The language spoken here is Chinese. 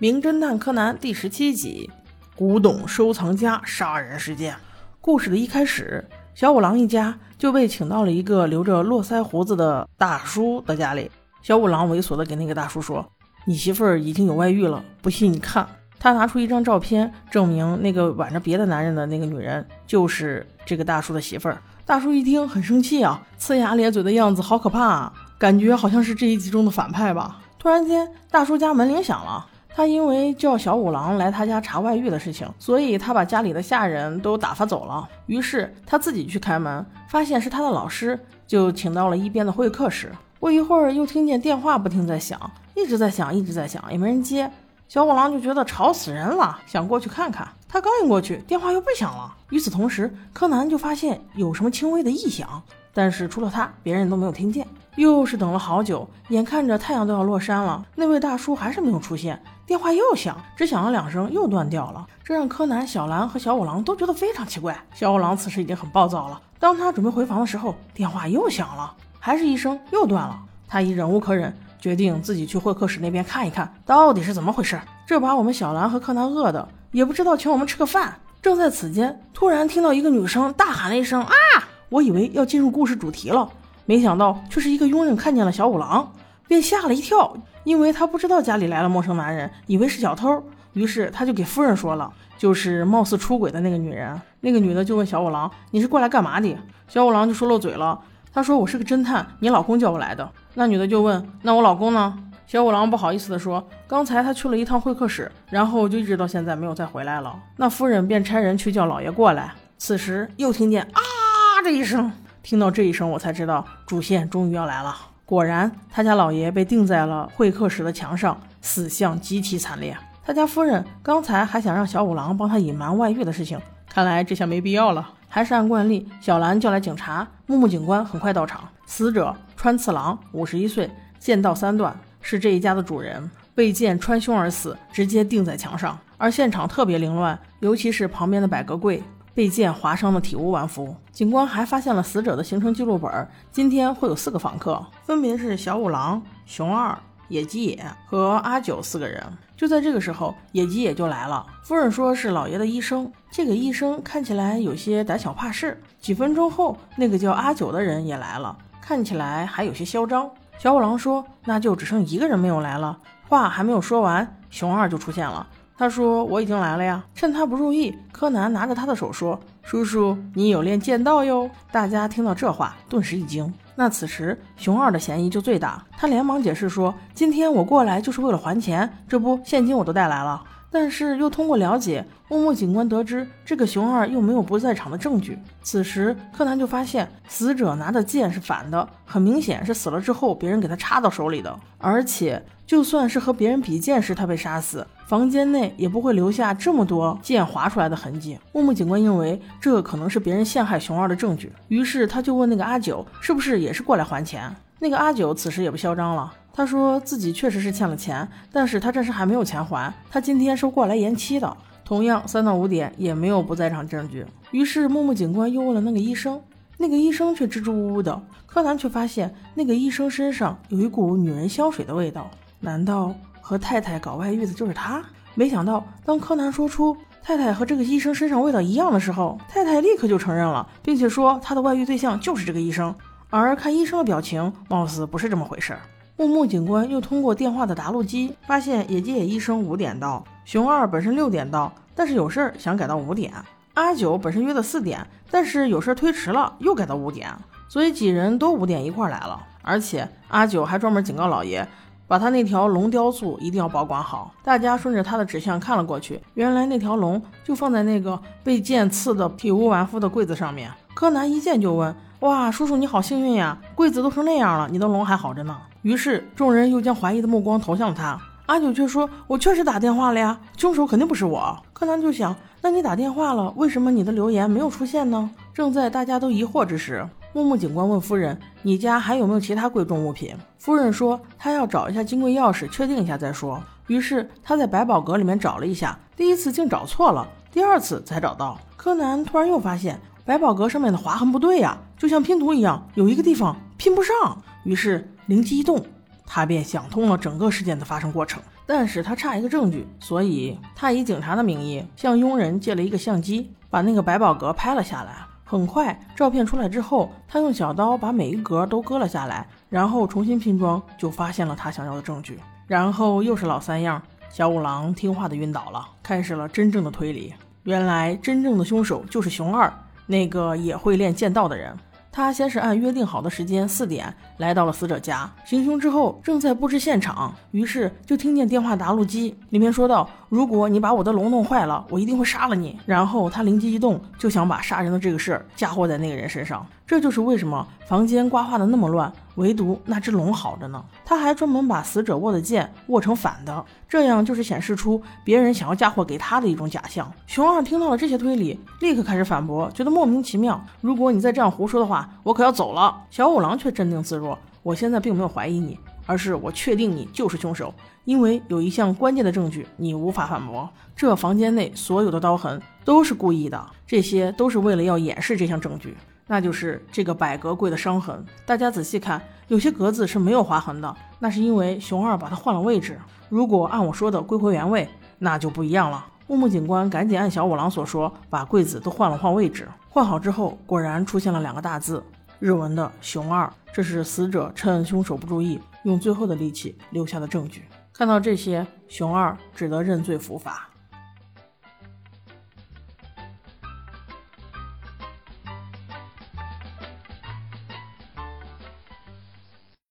名侦探柯南第十七集：古董收藏家杀人事件。故事的一开始，小五郎一家就被请到了一个留着络腮胡子的大叔的家里。小五郎猥琐的给那个大叔说：“你媳妇儿已经有外遇了，不信你看。”他拿出一张照片，证明那个挽着别的男人的那个女人就是这个大叔的媳妇儿。大叔一听很生气啊，呲牙咧嘴的样子好可怕啊，感觉好像是这一集中的反派吧。突然间，大叔家门铃响了。他因为叫小五郎来他家查外遇的事情，所以他把家里的下人都打发走了。于是他自己去开门，发现是他的老师，就请到了一边的会客室。过一会儿，又听见电话不停在响，一直在响，一直在响，也没人接。小五郎就觉得吵死人了，想过去看看。他刚一过去，电话又不响了。与此同时，柯南就发现有什么轻微的异响，但是除了他，别人都没有听见。又是等了好久，眼看着太阳都要落山了，那位大叔还是没有出现。电话又响，只响了两声，又断掉了。这让柯南、小兰和小五郎都觉得非常奇怪。小五郎此时已经很暴躁了。当他准备回房的时候，电话又响了，还是一声，又断了。他已忍无可忍，决定自己去会客室那边看一看，到底是怎么回事。这把我们小兰和柯南饿的，也不知道请我们吃个饭。正在此间，突然听到一个女生大喊了一声：“啊！”我以为要进入故事主题了。没想到却是一个佣人看见了小五郎，便吓了一跳，因为他不知道家里来了陌生男人，以为是小偷，于是他就给夫人说了，就是貌似出轨的那个女人。那个女的就问小五郎：“你是过来干嘛的？”小五郎就说漏嘴了，他说：“我是个侦探，你老公叫我来的。”那女的就问：“那我老公呢？”小五郎不好意思地说：“刚才他去了一趟会客室，然后就一直到现在没有再回来了。”那夫人便差人去叫老爷过来。此时又听见啊这一声。听到这一声，我才知道主线终于要来了。果然，他家老爷被钉在了会客室的墙上，死相极其惨烈。他家夫人刚才还想让小五郎帮他隐瞒外遇的事情，看来这下没必要了。还是按惯例，小兰叫来警察。木木警官很快到场。死者川次郎，五十一岁，剑道三段，是这一家的主人，被剑穿胸而死，直接钉在墙上。而现场特别凌乱，尤其是旁边的百格柜。被剑划伤的体无完肤。警官还发现了死者的行程记录本。今天会有四个访客，分别是小五郎、熊二、野鸡野和阿九四个人。就在这个时候，野鸡野就来了。夫人说是老爷的医生。这个医生看起来有些胆小怕事。几分钟后，那个叫阿九的人也来了，看起来还有些嚣张。小五郎说：“那就只剩一个人没有来了。”话还没有说完，熊二就出现了。他说：“我已经来了呀。”趁他不注意，柯南拿着他的手说：“叔叔，你有练剑道哟。”大家听到这话，顿时一惊。那此时熊二的嫌疑就最大，他连忙解释说：“今天我过来就是为了还钱，这不现金我都带来了。”但是又通过了解，木木警官得知这个熊二又没有不在场的证据。此时柯南就发现死者拿的剑是反的，很明显是死了之后别人给他插到手里的，而且。就算是和别人比剑时他被杀死，房间内也不会留下这么多剑划出来的痕迹。木木警官认为这可能是别人陷害熊二的证据，于是他就问那个阿九是不是也是过来还钱。那个阿九此时也不嚣张了，他说自己确实是欠了钱，但是他暂时还没有钱还，他今天是过来延期的。同样三到五点也没有不在场证据。于是木木警官又问了那个医生，那个医生却支支吾吾的。柯南却发现那个医生身上有一股女人香水的味道。难道和太太搞外遇的就是他？没想到，当柯南说出太太和这个医生身上味道一样的时候，太太立刻就承认了，并且说他的外遇对象就是这个医生。而看医生的表情，貌似不是这么回事儿。木木警官又通过电话的答录机发现，野鸡野医生五点到，熊二本身六点到，但是有事儿想改到五点。阿九本身约的四点，但是有事儿推迟了，又改到五点。所以几人都五点一块来了，而且阿九还专门警告老爷。把他那条龙雕塑一定要保管好。大家顺着他的指向看了过去，原来那条龙就放在那个被剑刺的体无完肤的柜子上面。柯南一见就问：“哇，叔叔你好幸运呀，柜子都成那样了，你的龙还好着呢。”于是众人又将怀疑的目光投向他。阿九却说：“我确实打电话了呀，凶手肯定不是我。”柯南就想：“那你打电话了，为什么你的留言没有出现呢？”正在大家都疑惑之时。木木警官问夫人：“你家还有没有其他贵重物品？”夫人说：“她要找一下金柜钥匙，确定一下再说。”于是他在百宝阁里面找了一下，第一次竟找错了，第二次才找到。柯南突然又发现百宝阁上面的划痕不对呀，就像拼图一样，有一个地方拼不上。于是灵机一动，他便想通了整个事件的发生过程。但是他差一个证据，所以他以警察的名义向佣人借了一个相机，把那个百宝阁拍了下来。很快，照片出来之后，他用小刀把每一格都割了下来，然后重新拼装，就发现了他想要的证据。然后又是老三样，小五郎听话的晕倒了，开始了真正的推理。原来真正的凶手就是熊二，那个也会练剑道的人。他先是按约定好的时间四点来到了死者家行凶之后，正在布置现场，于是就听见电话答录机里面说道：“如果你把我的龙弄坏了，我一定会杀了你。”然后他灵机一动，就想把杀人的这个事儿嫁祸在那个人身上。这就是为什么房间刮画的那么乱，唯独那只龙好着呢。他还专门把死者握的剑握成反的，这样就是显示出别人想要嫁祸给他的一种假象。熊二听到了这些推理，立刻开始反驳，觉得莫名其妙。如果你再这样胡说的话，我可要走了。小五郎却镇定自若，我现在并没有怀疑你，而是我确定你就是凶手，因为有一项关键的证据你无法反驳。这房间内所有的刀痕都是故意的，这些都是为了要掩饰这项证据，那就是这个百格柜的伤痕。大家仔细看，有些格子是没有划痕的，那是因为熊二把它换了位置。如果按我说的归回原位，那就不一样了。木木警官赶紧按小五郎所说，把柜子都换了换位置。换好之后，果然出现了两个大字，日文的“熊二”，这是死者趁凶手不注意，用最后的力气留下的证据。看到这些，熊二只得认罪伏法。